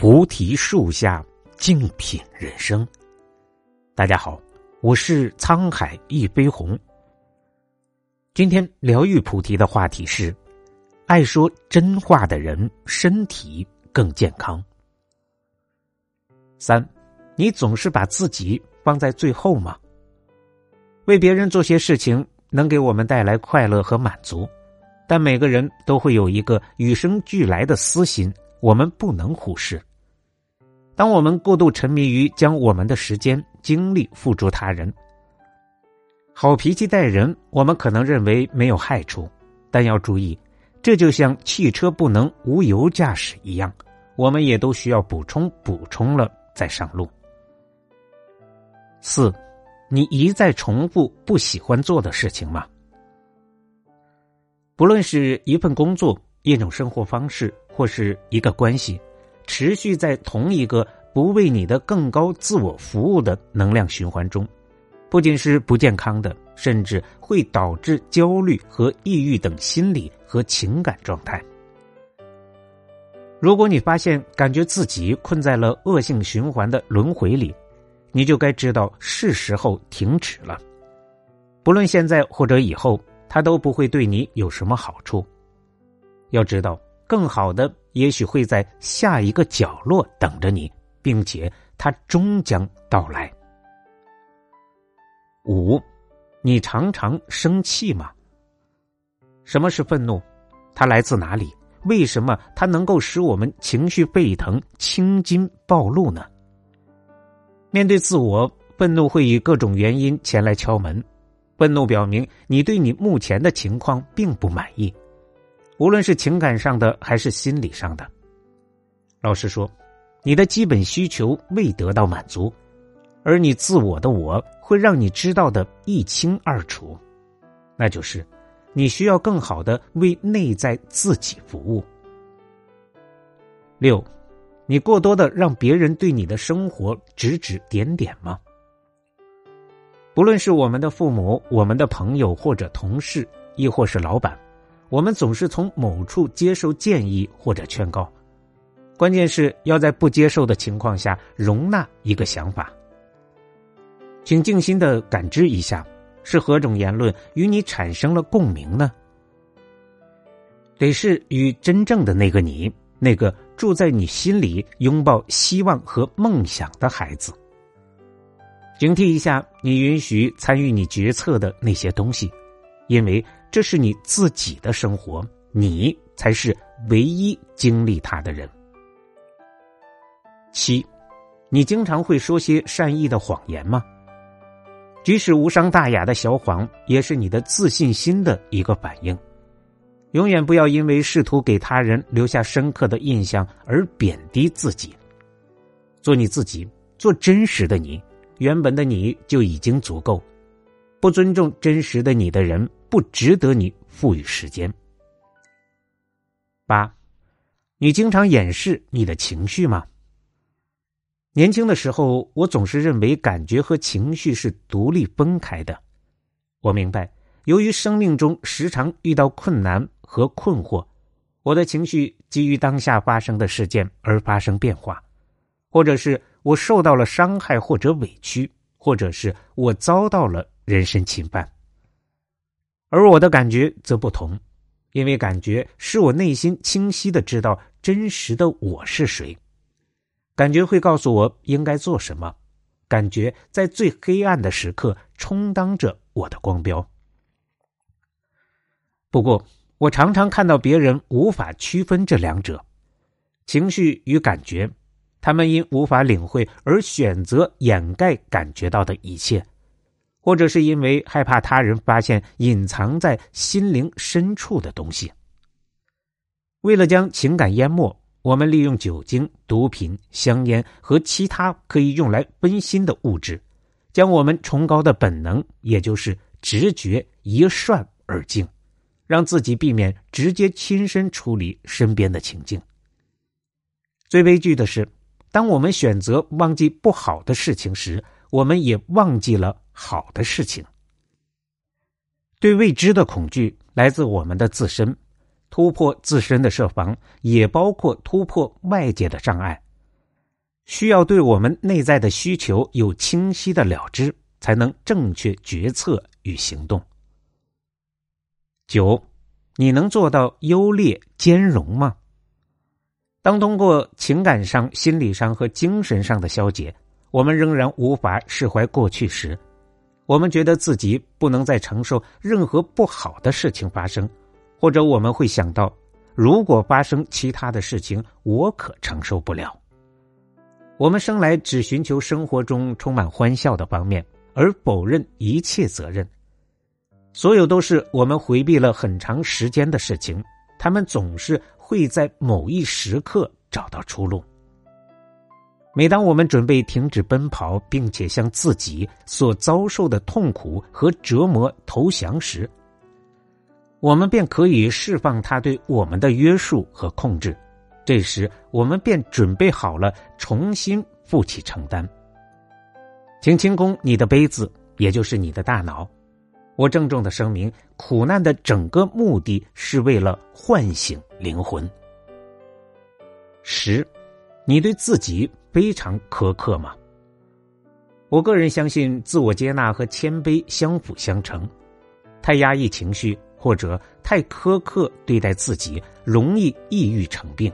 菩提树下，静品人生。大家好，我是沧海一杯红。今天疗愈菩提的话题是：爱说真话的人身体更健康。三，你总是把自己放在最后吗？为别人做些事情能给我们带来快乐和满足，但每个人都会有一个与生俱来的私心。我们不能忽视。当我们过度沉迷于将我们的时间、精力付诸他人，好脾气待人，我们可能认为没有害处，但要注意，这就像汽车不能无油驾驶一样，我们也都需要补充补充了再上路。四，你一再重复不喜欢做的事情吗？不论是一份工作。一种生活方式或是一个关系，持续在同一个不为你的更高自我服务的能量循环中，不仅是不健康的，甚至会导致焦虑和抑郁等心理和情感状态。如果你发现感觉自己困在了恶性循环的轮回里，你就该知道是时候停止了。不论现在或者以后，它都不会对你有什么好处。要知道，更好的也许会在下一个角落等着你，并且它终将到来。五，你常常生气吗？什么是愤怒？它来自哪里？为什么它能够使我们情绪沸腾、青筋暴露呢？面对自我，愤怒会以各种原因前来敲门。愤怒表明你对你目前的情况并不满意。无论是情感上的还是心理上的，老实说，你的基本需求未得到满足，而你自我的我会让你知道的一清二楚，那就是你需要更好的为内在自己服务。六，你过多的让别人对你的生活指指点点吗？不论是我们的父母、我们的朋友或者同事，亦或是老板。我们总是从某处接受建议或者劝告，关键是要在不接受的情况下容纳一个想法。请静心的感知一下，是何种言论与你产生了共鸣呢？得是与真正的那个你，那个住在你心里、拥抱希望和梦想的孩子。警惕一下，你允许参与你决策的那些东西，因为。这是你自己的生活，你才是唯一经历它的人。七，你经常会说些善意的谎言吗？即使无伤大雅的小谎，也是你的自信心的一个反应。永远不要因为试图给他人留下深刻的印象而贬低自己。做你自己，做真实的你，原本的你就已经足够。不尊重真实的你的人。不值得你赋予时间。八，你经常掩饰你的情绪吗？年轻的时候，我总是认为感觉和情绪是独立分开的。我明白，由于生命中时常遇到困难和困惑，我的情绪基于当下发生的事件而发生变化，或者是我受到了伤害或者委屈，或者是我遭到了人身侵犯。而我的感觉则不同，因为感觉使我内心清晰的知道真实的我是谁，感觉会告诉我应该做什么，感觉在最黑暗的时刻充当着我的光标。不过，我常常看到别人无法区分这两者，情绪与感觉，他们因无法领会而选择掩盖感觉到的一切。或者是因为害怕他人发现隐藏在心灵深处的东西，为了将情感淹没，我们利用酒精、毒品、香烟和其他可以用来分心的物质，将我们崇高的本能，也就是直觉一涮而尽，让自己避免直接亲身处理身边的情境。最悲剧的是，当我们选择忘记不好的事情时，我们也忘记了。好的事情，对未知的恐惧来自我们的自身，突破自身的设防，也包括突破外界的障碍，需要对我们内在的需求有清晰的了知，才能正确决策与行动。九，你能做到优劣兼容吗？当通过情感上、心理上和精神上的消解，我们仍然无法释怀过去时，我们觉得自己不能再承受任何不好的事情发生，或者我们会想到，如果发生其他的事情，我可承受不了。我们生来只寻求生活中充满欢笑的方面，而否认一切责任。所有都是我们回避了很长时间的事情，他们总是。会在某一时刻找到出路。每当我们准备停止奔跑，并且向自己所遭受的痛苦和折磨投降时，我们便可以释放他对我们的约束和控制。这时，我们便准备好了重新负起承担。请清空你的杯子，也就是你的大脑。我郑重的声明，苦难的整个目的是为了唤醒灵魂。十，你对自己非常苛刻吗？我个人相信，自我接纳和谦卑相辅相成。太压抑情绪或者太苛刻对待自己，容易抑郁成病。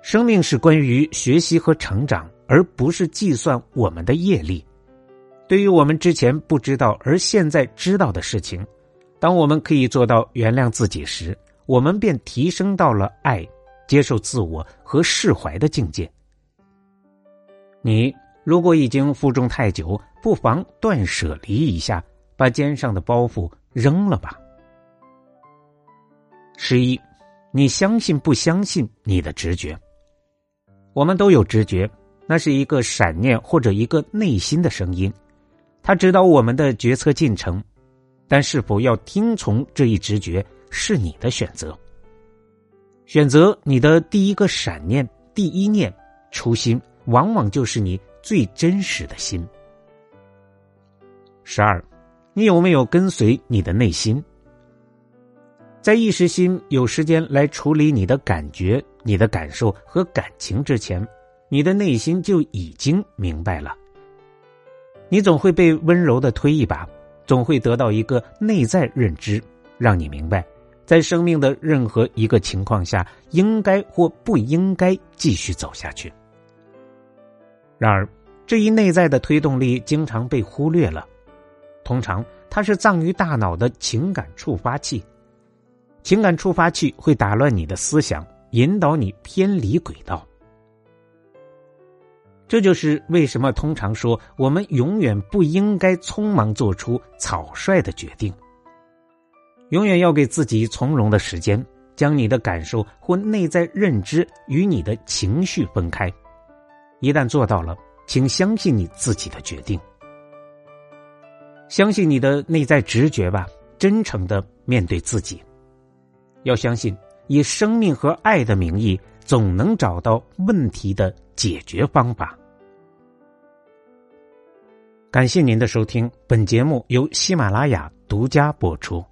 生命是关于学习和成长，而不是计算我们的业力。对于我们之前不知道而现在知道的事情，当我们可以做到原谅自己时，我们便提升到了爱、接受自我和释怀的境界。你如果已经负重太久，不妨断舍离一下，把肩上的包袱扔了吧。十一，你相信不相信你的直觉？我们都有直觉，那是一个闪念或者一个内心的声音。他指导我们的决策进程，但是否要听从这一直觉是你的选择。选择你的第一个闪念、第一念、初心，往往就是你最真实的心。十二，你有没有跟随你的内心？在意识心有时间来处理你的感觉、你的感受和感情之前，你的内心就已经明白了。你总会被温柔的推一把，总会得到一个内在认知，让你明白，在生命的任何一个情况下，应该或不应该继续走下去。然而，这一内在的推动力经常被忽略了。通常，它是藏于大脑的情感触发器，情感触发器会打乱你的思想，引导你偏离轨道。这就是为什么通常说我们永远不应该匆忙做出草率的决定，永远要给自己从容的时间，将你的感受或内在认知与你的情绪分开。一旦做到了，请相信你自己的决定，相信你的内在直觉吧，真诚的面对自己，要相信以生命和爱的名义，总能找到问题的解决方法。感谢您的收听，本节目由喜马拉雅独家播出。